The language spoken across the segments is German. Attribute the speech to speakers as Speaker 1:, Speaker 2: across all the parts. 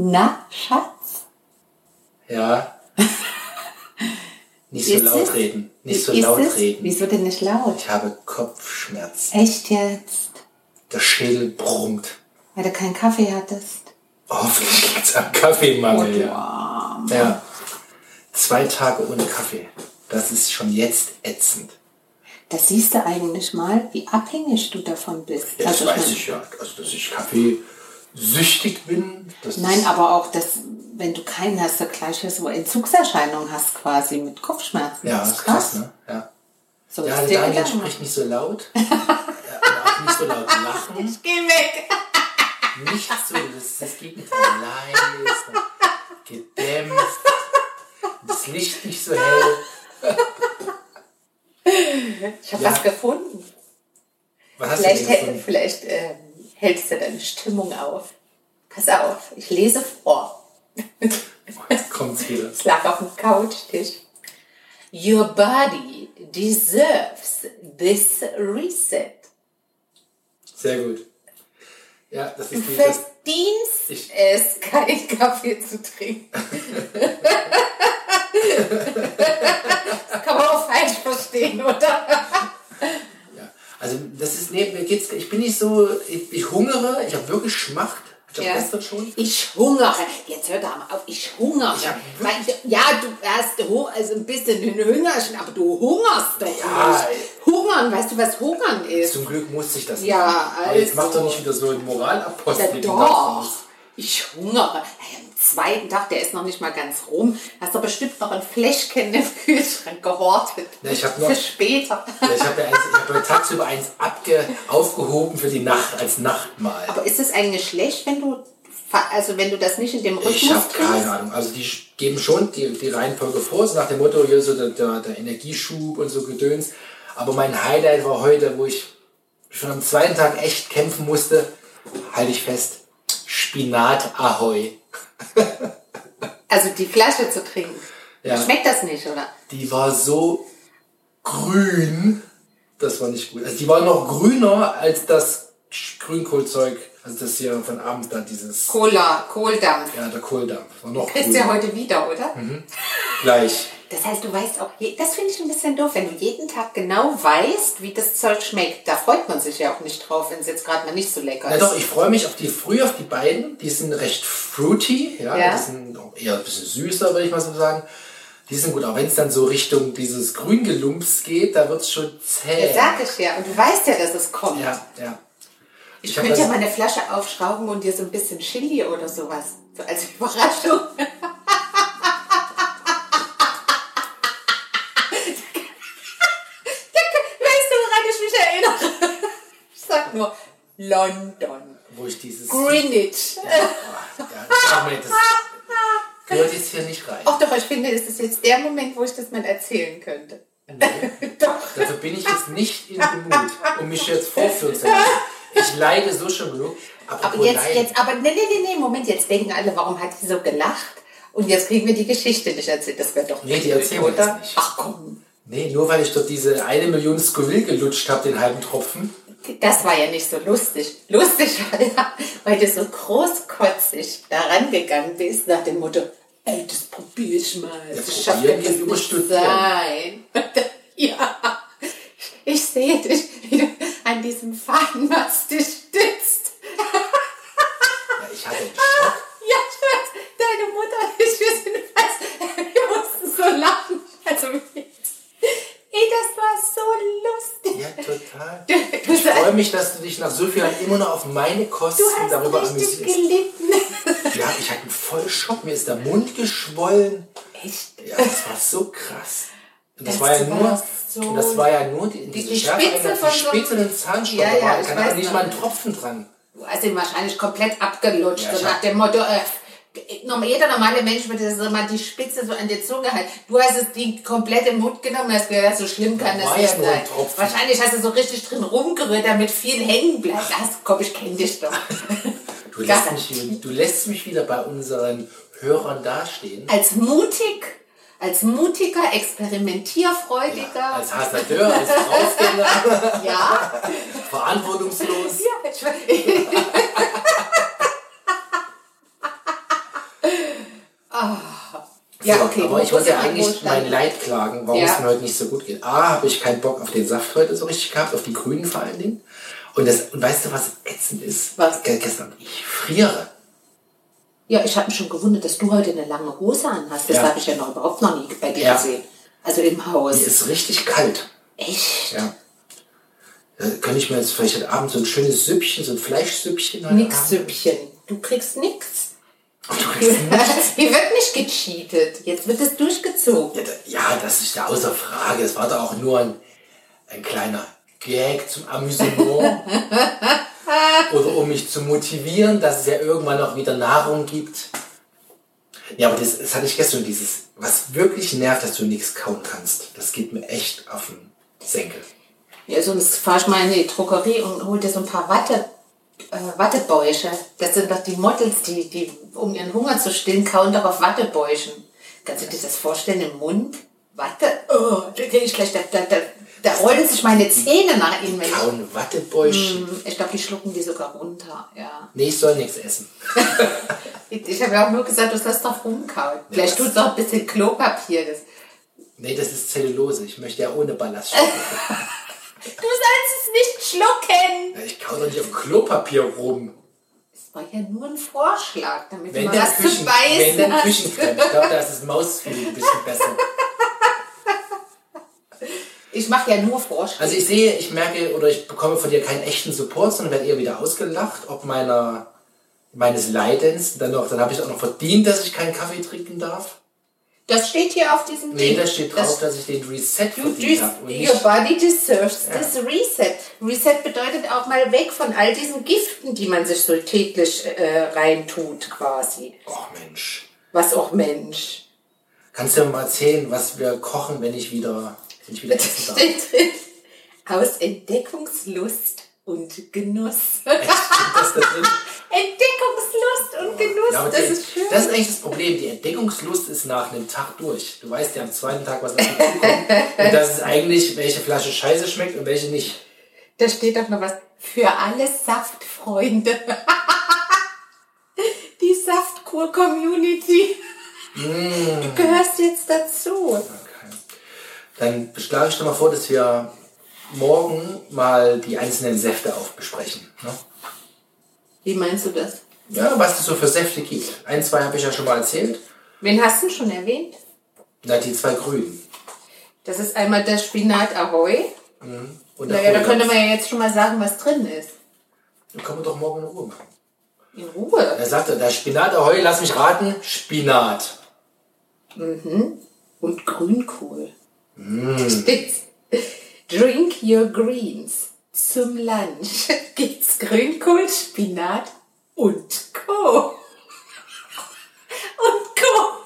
Speaker 1: Na, Schatz?
Speaker 2: Ja. Nicht so laut
Speaker 1: es?
Speaker 2: reden. Nicht so
Speaker 1: Ist
Speaker 2: laut
Speaker 1: es?
Speaker 2: reden.
Speaker 1: Wieso denn nicht laut?
Speaker 2: Ich habe Kopfschmerzen.
Speaker 1: Echt jetzt?
Speaker 2: Der Schädel brummt.
Speaker 1: Weil du keinen Kaffee hattest.
Speaker 2: Hoffentlich liegt es am Kaffeemangel.
Speaker 1: Oh,
Speaker 2: ja. ja. Zwei Tage ohne Kaffee. Das ist schon jetzt ätzend.
Speaker 1: Das siehst du eigentlich mal, wie abhängig du davon bist.
Speaker 2: Ja, das
Speaker 1: Also
Speaker 2: weiß ich ja. Also, dass ich Kaffee süchtig bin.
Speaker 1: Nein, aber auch, dass, wenn du keinen hast, du gleich so Entzugserscheinungen hast quasi mit Kopfschmerzen.
Speaker 2: Ja,
Speaker 1: das
Speaker 2: ist krass, ne? Ja.
Speaker 1: So
Speaker 2: Ja,
Speaker 1: dir
Speaker 2: Daniel spricht nicht so laut. ja, und auch nicht so laut lachen.
Speaker 1: Ich geh weg.
Speaker 2: Nicht so, das ist das Gegenteil. Leise, gedämpft. Das Licht nicht so hell.
Speaker 1: Ich habe
Speaker 2: Ja.
Speaker 1: was gefunden.
Speaker 2: Was hast
Speaker 1: Vielleicht,
Speaker 2: du denn
Speaker 1: hält,
Speaker 2: gefunden?
Speaker 1: vielleicht ähm, hältst du deine Stimmung auf. Pass auf, ich lese vor.
Speaker 2: Jetzt kommt's wieder.
Speaker 1: Es lag auf dem Couchtisch. Your body deserves this reset.
Speaker 2: Sehr gut. Ja, das
Speaker 1: Du
Speaker 2: ist das.
Speaker 1: verdienst
Speaker 2: Ich-
Speaker 1: es, keinen Kaffee zu trinken. das kann man auch falsch verstehen, oder?
Speaker 2: Also das ist, nee, mir geht's, ich bin nicht so, ich, ich hungere, ich habe wirklich Schmacht. Ich
Speaker 1: Ja.
Speaker 2: gestern schon.
Speaker 1: Ich hungere. Jetzt hör doch mal auf. Ich hungere.
Speaker 2: Ich
Speaker 1: Weil, ja, du hast Hu- also ein bisschen ein Hüngerchen, aber du hungerst doch
Speaker 2: Ja,
Speaker 1: nicht. Hungern, weißt du, was Hungern ist?
Speaker 2: Zum Glück musste ich das
Speaker 1: Ja,
Speaker 2: machen. Aber jetzt
Speaker 1: also.
Speaker 2: mach doch nicht wieder so einen Moralapostel.
Speaker 1: Ja,
Speaker 2: den
Speaker 1: doch. Ich hungere. Am zweiten Tag, der ist noch nicht mal ganz rum. Hast du bestimmt noch ein Fläschchen im Kühlschrank gehortet.
Speaker 2: Ja, ich hab noch-
Speaker 1: Für später.
Speaker 2: Ja, ich habe ja, eins, ich hab ja tagsüber eins abge, aufgehoben für die Nacht als Nachtmahl.
Speaker 1: Aber ist es eigentlich schlecht, wenn du, also wenn du das nicht in dem Rhythmus
Speaker 2: Ich habe keine Ahnung. Also die geben schon die, die Reihenfolge vor, so nach dem Motto, hier so der, der, der Energieschub und so Gedöns. Aber mein Highlight war heute, wo ich schon am zweiten Tag echt kämpfen musste, halte ich fest, Spinat Ahoi.
Speaker 1: Also die Flasche zu trinken.
Speaker 2: Ja.
Speaker 1: Schmeckt das nicht, oder?
Speaker 2: Die war so grün, das war nicht gut. Also die war noch grüner als das Grünkohlzeug, also das hier von abends da dieses,
Speaker 1: Cola, Kohldampf.
Speaker 2: ja, der Kohldampf. War noch
Speaker 1: Kriegst du ja heute wieder, oder?
Speaker 2: Gleich.
Speaker 1: Das heißt, du weißt auch, das finde ich ein bisschen doof, wenn du jeden Tag genau weißt, wie das Zeug schmeckt. Da freut man sich ja auch nicht drauf, wenn es jetzt gerade mal nicht so lecker
Speaker 2: Na
Speaker 1: ist.
Speaker 2: doch, ich freue mich auf die früh auf die beiden. Die sind recht fruity, ja,
Speaker 1: Ja.
Speaker 2: die sind eher ein bisschen süßer, würde ich mal so sagen. Die sind gut, auch wenn es dann so Richtung dieses Grüngelumps geht, da wird es schon zäh.
Speaker 1: Das sag ich ja. Und du weißt ja, dass es kommt.
Speaker 2: Ja, ja.
Speaker 1: ich
Speaker 2: hab
Speaker 1: könnte ja mal eine Flasche aufschrauben und dir so ein bisschen Chili oder sowas. So als Überraschung. weißt du, woran ich mich erinnere? Ich sag nur London.
Speaker 2: Wo ich dieses.
Speaker 1: Greenwich.
Speaker 2: Ja, das, machen wir jetzt. das gehört jetzt hier nicht rein.
Speaker 1: Ach doch, ich finde, es ist jetzt der Moment, wo ich das mal erzählen könnte. doch.
Speaker 2: Dafür bin ich jetzt nicht in dem Mut, um mich jetzt vorführen zu lassen. Ich leide so schon genug.
Speaker 1: Aber jetzt,
Speaker 2: leiden.
Speaker 1: jetzt, aber nee, nee, nee, nee, Moment, jetzt denken alle, warum hat sie so gelacht? Und jetzt kriegen wir die Geschichte nicht erzählt. Das wäre doch
Speaker 2: Nee, die erzählen wir nicht.
Speaker 1: Ach komm,
Speaker 2: Nee, nur weil ich dort diese eine Million Scoville gelutscht habe, den halben Tropfen.
Speaker 1: Das war ja nicht so lustig. Lustig war ja, weil du so großkotzig da rangegangen bist nach dem Motto, ey, das probier ich mal.
Speaker 2: Ja, probieren
Speaker 1: ja das nicht sein. ja, ich sehe dich, wie du an diesem Fahnenmast dich stützt.
Speaker 2: Ja, ich hatte einen Schock.
Speaker 1: Ja, Schatz, deine Mutter und ich, wir sind fast, wir mussten so lachen. Also, ey, das war so lustig.
Speaker 2: Ja, total. Ich freue mich, dass du dich nach so vielen Jahren immer noch auf meine Kosten
Speaker 1: du hast
Speaker 2: darüber amüsierst.
Speaker 1: gelitten.
Speaker 2: Ja, ich hatte einen voll Schock. Mir ist der Mund geschwollen.
Speaker 1: Echt?
Speaker 2: Ja, das war so krass. Und das,
Speaker 1: Das
Speaker 2: war ja nur,
Speaker 1: so-
Speaker 2: das war ja nur die,
Speaker 1: die
Speaker 2: Schärfe
Speaker 1: Spitze von
Speaker 2: die
Speaker 1: so-
Speaker 2: Spitze den Zahnstocher.
Speaker 1: Ja, ja,
Speaker 2: war.
Speaker 1: ich
Speaker 2: Da
Speaker 1: weiß
Speaker 2: nicht
Speaker 1: noch.
Speaker 2: mal ein Tropfen dran.
Speaker 1: Du hast ihn wahrscheinlich komplett abgelutscht.
Speaker 2: Ja,
Speaker 1: so nach dem Motto, äh, jeder normale Mensch würde so mal die Spitze so an die Zunge halten. Du hast es die komplett im Mund genommen, hast gesagt, so schlimm kann das
Speaker 2: ja
Speaker 1: nicht sein. Wahrscheinlich hast du so richtig drin rumgerührt, damit viel hängen bleibt. Das, komm, ich kenn dich doch.
Speaker 2: Du lässt, mich, du lässt mich wieder bei unseren Hörern dastehen.
Speaker 1: als mutig, als mutiger, experimentierfreudiger.
Speaker 2: Als Hasardeur, als Draufgänger,
Speaker 1: ja.
Speaker 2: verantwortungslos.
Speaker 1: ja ich, Ja, okay.
Speaker 2: Aber ich
Speaker 1: Wo
Speaker 2: wollte ja eigentlich mein Leid klagen, warum
Speaker 1: Ja.
Speaker 2: es mir heute nicht so gut geht. A, habe ich keinen Bock auf den Saft heute so richtig gehabt, auf die Grünen vor allen Dingen. Und, das, und weißt du, was ätzend ist?
Speaker 1: Was?
Speaker 2: Ge- Gestern, ich friere.
Speaker 1: Ja, ich habe mich schon gewundert, dass du heute eine lange Hose anhast. Das
Speaker 2: Ja.
Speaker 1: habe ich ja noch überhaupt noch nie bei dir
Speaker 2: Ja.
Speaker 1: gesehen. Also im Haus.
Speaker 2: Mir ist richtig kalt.
Speaker 1: Echt?
Speaker 2: Ja. Da könnte ich mir jetzt vielleicht heute Abend so ein schönes Süppchen, so ein Fleischsüppchen
Speaker 1: Nix Süppchen. Du kriegst nix. Hier wird nicht gecheatet. Jetzt wird es durchgezogen.
Speaker 2: Ja, das ist ja außer Frage. Es war doch auch nur ein, ein kleiner Gag zum Amüsement. Oder um mich zu motivieren, dass es ja irgendwann auch wieder Nahrung gibt. Ja, aber das, das hatte ich gestern, dieses, was wirklich nervt, dass du nichts kauen kannst. Das geht mir echt auf den Senkel.
Speaker 1: Ja, sonst fahr ich mal in die Drogerie und hol dir so ein paar Watte, äh, Wattebäuche. Das sind doch die Models, die, die, um ihren Hunger zu stillen, kauen doch auf Wattebäuchen. Kannst du dir das vorstellen im Mund? Watte? Oh, da krieg ich gleich, da, da, da, da rollen sich meine Zähne nach ihnen. Wenn ich,
Speaker 2: Kauen Wattebäuschen.
Speaker 1: ich glaube, die schlucken die sogar runter, ja.
Speaker 2: Nee, ich soll nichts essen.
Speaker 1: Ich, habe ja auch nur gesagt, du sollst doch rumkauen. Vielleicht tut doch ein bisschen Klopapier. Das.
Speaker 2: Nee, das ist Zellulose. Ich möchte ja ohne Ballaststoffe.
Speaker 1: Du sollst es nicht schlucken!
Speaker 2: Kau doch nicht auf Klopapier rum.
Speaker 1: Das war ja nur ein Vorschlag, damit
Speaker 2: Wenn
Speaker 1: du was zu
Speaker 2: Küchen, wenn
Speaker 1: beißen
Speaker 2: der
Speaker 1: hast.
Speaker 2: Küchencreme. Ich glaube, da ist das Mausfliegen ein bisschen besser.
Speaker 1: Ich mache ja nur Vorschläge.
Speaker 2: Also ich sehe, ich merke oder ich bekomme von dir keinen echten Support, sondern werde eher wieder ausgelacht, ob meiner meines Leidens. Dann noch, dann habe ich auch noch verdient, dass ich keinen Kaffee trinken darf.
Speaker 1: Das steht hier auf diesem
Speaker 2: Nee,
Speaker 1: Ding.
Speaker 2: da steht drauf, dass ich den Reset verdient habe.
Speaker 1: your body deserves this reset. Reset bedeutet auch mal weg von all diesen Giften, die man sich so täglich äh, reintut, quasi.
Speaker 2: Oh Mensch.
Speaker 1: Was auch Mensch.
Speaker 2: Kannst du mir mal erzählen, was wir kochen, wenn ich wieder, wenn ich wieder
Speaker 1: Das
Speaker 2: essen darf?
Speaker 1: steht drin. Aus Entdeckungslust und Genuss.
Speaker 2: Das da drin?
Speaker 1: Entdeckungslust und Genuss,
Speaker 2: Ja,
Speaker 1: das ist schön.
Speaker 2: Das ist eigentlich das Problem. Die Entdeckungslust ist nach einem Tag durch. Du weißt ja am zweiten Tag, was auf dich zukommt. Und das ist eigentlich, welche Flasche scheiße schmeckt und welche nicht.
Speaker 1: Da steht doch noch was für alle Saftfreunde. Die Saftkur-Community. Du gehörst jetzt dazu.
Speaker 2: Okay. Dann schlage ich dir mal vor, dass wir morgen mal die einzelnen Säfte aufbesprechen. Ne?
Speaker 1: Wie meinst du das?
Speaker 2: Ja, was es so für Säfte gibt. Ein, zwei habe ich ja schon mal erzählt.
Speaker 1: Wen hast du schon erwähnt?
Speaker 2: Na, die zwei grünen.
Speaker 1: Das ist einmal der Spinat Ahoy.
Speaker 2: Und der
Speaker 1: Naja, da könnte man ja jetzt schon mal sagen, was drin ist.
Speaker 2: Dann können wir doch morgen in Ruhe machen.
Speaker 1: In Ruhe.
Speaker 2: Er sagte, der Spinat, ahoi, lass mich raten, Spinat.
Speaker 1: Und Grünkohl. Steht's. Drink your greens. Zum Lunch gibt's Grünkohl, Spinat und Co. Und Co.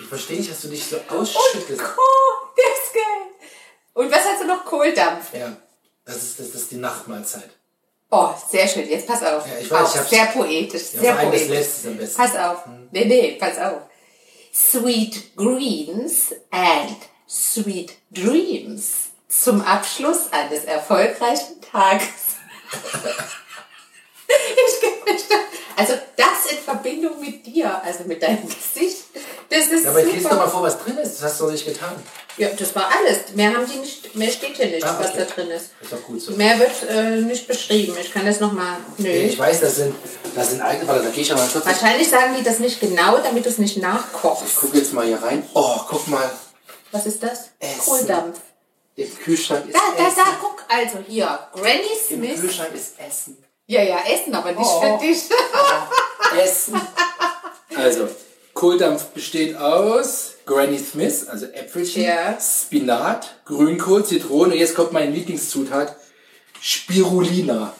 Speaker 2: Ich verstehe nicht, dass du dich so
Speaker 1: Und
Speaker 2: ausschüttest.
Speaker 1: Co. Der ist geil. Und was hast du noch? Kohldampf.
Speaker 2: Ja, das ist, das ist die Nachtmahlzeit.
Speaker 1: Oh, sehr schön. Jetzt pass auf.
Speaker 2: Ja, ich weiß,
Speaker 1: Auch
Speaker 2: ich hab's-
Speaker 1: sehr poetisch.
Speaker 2: Ja,
Speaker 1: sehr
Speaker 2: allem das
Speaker 1: poetisch.
Speaker 2: letzte am besten.
Speaker 1: Pass auf. Nee, nee, pass auf. Sweet Greens and Sweet Dreams zum Abschluss eines erfolgreichen Tages. ich also das in Verbindung mit dir, also mit deinem Gesicht, das ist
Speaker 2: Ja, aber jetzt lies doch mal vor, was drin ist. Das hast du noch nicht getan.
Speaker 1: Ja, das war alles. Mehr haben die nicht, mehr steht hier nicht,
Speaker 2: Ah,
Speaker 1: was
Speaker 2: okay.
Speaker 1: da drin ist.
Speaker 2: Ist doch gut so.
Speaker 1: Mehr wird äh, nicht beschrieben. Ich kann das nochmal. Nö.
Speaker 2: Nee, ich weiß, das sind, das sind eigene, warte, da gehe ich aber kurz.
Speaker 1: Wahrscheinlich sagen die das nicht genau, damit du es nicht
Speaker 2: Ich
Speaker 1: nachkochst.
Speaker 2: gucke jetzt mal hier rein. Oh, guck mal.
Speaker 1: Was ist das?
Speaker 2: Essen.
Speaker 1: Kohldampf.
Speaker 2: Im Kühlschrank ist
Speaker 1: Da, da,
Speaker 2: Essen.
Speaker 1: da, guck, also hier. Granny
Speaker 2: Im
Speaker 1: Smith.
Speaker 2: Kühlschrank ist Essen.
Speaker 1: Ja, ja, Essen, aber nicht
Speaker 2: Oh.
Speaker 1: für dich.
Speaker 2: Essen. Also, Kohldampf besteht aus Granny Smith, also Äpfelchen,
Speaker 1: Ja.
Speaker 2: Spinat, Grünkohl, Zitrone. Und jetzt kommt meine Lieblingszutat. Spirulina.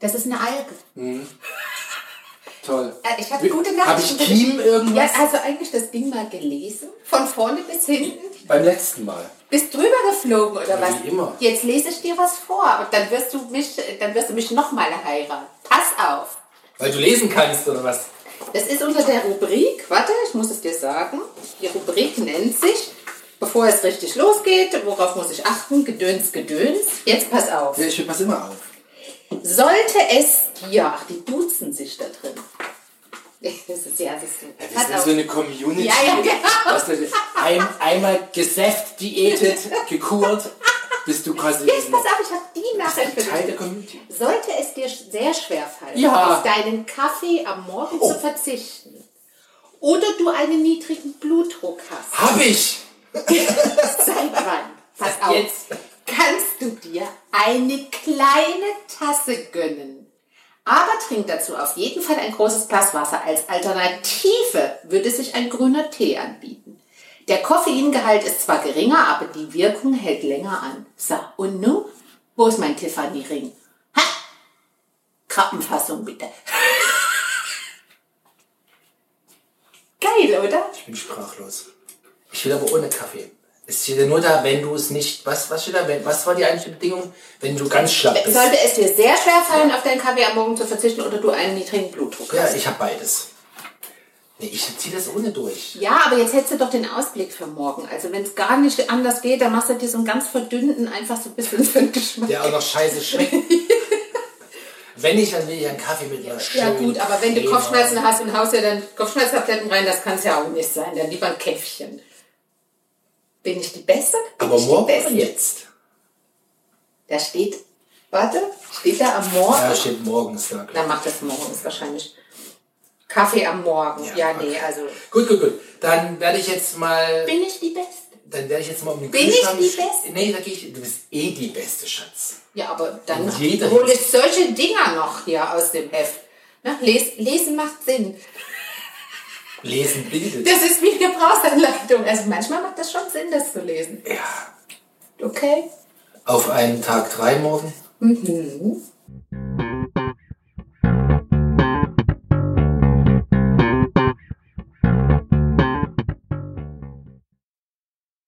Speaker 1: Das ist eine Alge.
Speaker 2: Toll.
Speaker 1: Äh, Ich habe gute
Speaker 2: Habe ich
Speaker 1: Nachrichten.
Speaker 2: Kiem
Speaker 1: Ja,
Speaker 2: irgendwas?
Speaker 1: hast du eigentlich das Ding mal gelesen? Von vorne bis hinten?
Speaker 2: Beim letzten Mal.
Speaker 1: Bist drüber geflogen oder was?
Speaker 2: wie immer.
Speaker 1: Jetzt lese ich dir was vor und dann wirst du mich, dann wirst du mich nochmal heiraten. Pass auf.
Speaker 2: Weil du lesen kannst, oder was?
Speaker 1: Das ist unter der Rubrik, warte, ich muss es dir sagen. Die Rubrik nennt sich, bevor es richtig losgeht, worauf muss ich achten? Gedöns, Gedöns. Jetzt pass auf.
Speaker 2: Ja, ich pass immer auf.
Speaker 1: Sollte es dir, ach, die duzen sich da drin. Das ist ja, das ist, pass
Speaker 2: sind
Speaker 1: auf.
Speaker 2: so eine Community.
Speaker 1: Ja, ja, genau.
Speaker 2: Ein, einmal gesäft, diätet, gekurt, bist du quasi
Speaker 1: Jetzt pass auf, ich habe die Nachricht für
Speaker 2: Teil der. Community.
Speaker 1: Sollte es dir sehr schwer fallen,
Speaker 2: Ja.
Speaker 1: auf deinen Kaffee am Morgen
Speaker 2: Oh.
Speaker 1: zu verzichten oder du einen niedrigen Blutdruck hast,
Speaker 2: Hab ich!
Speaker 1: seit wann? Pass auf.
Speaker 2: Jetzt.
Speaker 1: kannst du dir eine kleine Tasse gönnen. Aber trink dazu auf jeden Fall ein großes Glas Wasser. Als Alternative würde sich ein grüner Tee anbieten. Der Koffeingehalt ist zwar geringer, aber die Wirkung hält länger an. So, und nun? Wo ist mein Tiffany-Ring? Ha! Krabbenfassung bitte. Geil, oder?
Speaker 2: Ich bin sprachlos. Ich will aber ohne Kaffee. Es steht ja nur da, wenn du es nicht. Was, was steht da? Wenn, was war die eigentliche Bedingung? Wenn du ganz schlapp bist.
Speaker 1: Sollte es dir sehr schwer fallen, auf deinen Kaffee am Morgen zu verzichten oder du einen niedrigen Blutdruck
Speaker 2: Ja,
Speaker 1: hast?
Speaker 2: ich habe beides. Nee, ich ziehe das ohne durch.
Speaker 1: Ja, aber jetzt hättest du doch den Ausblick für morgen. Also wenn es gar nicht anders geht, dann machst du dir so einen ganz verdünnten, einfach so ein bisschen für den Geschmack.
Speaker 2: Der auch noch scheiße schmeckt. wenn ich, dann will ich einen Kaffee mit einer
Speaker 1: Ja
Speaker 2: schönen
Speaker 1: gut, aber wenn du. Kopfschmerzen hast und haust dir dann Kopfschmerztabletten rein, das kann es ja auch nicht sein. Dann lieber ein Käffchen. Bin ich die Beste? Bin
Speaker 2: Aber
Speaker 1: ich
Speaker 2: morgen oder
Speaker 1: Beste?
Speaker 2: jetzt?
Speaker 1: Da steht, warte, steht da am Morgen?
Speaker 2: Ja, steht morgens da. glaub
Speaker 1: Dann macht das morgens wahrscheinlich. Kaffee am Morgen. Ja, nee,
Speaker 2: okay.
Speaker 1: also
Speaker 2: ich. Gut, gut, gut. Dann werde ich jetzt mal.
Speaker 1: bin ich die Beste?
Speaker 2: Dann werde ich jetzt mal um den
Speaker 1: Bin ich
Speaker 2: Kühlschrank.
Speaker 1: die Beste?
Speaker 2: Nee, sag ich, du bist eh die beste Schatz.
Speaker 1: Ja, aber dann hole ich solche Dinger noch hier aus dem Heft. Na, les, lesen macht Sinn.
Speaker 2: Lesen bildet.
Speaker 1: Das ist wie Gebrauchsanleitung. Also manchmal macht das schon Sinn, das zu lesen.
Speaker 2: Ja.
Speaker 1: Okay?
Speaker 2: Auf einen Tag drei morgen.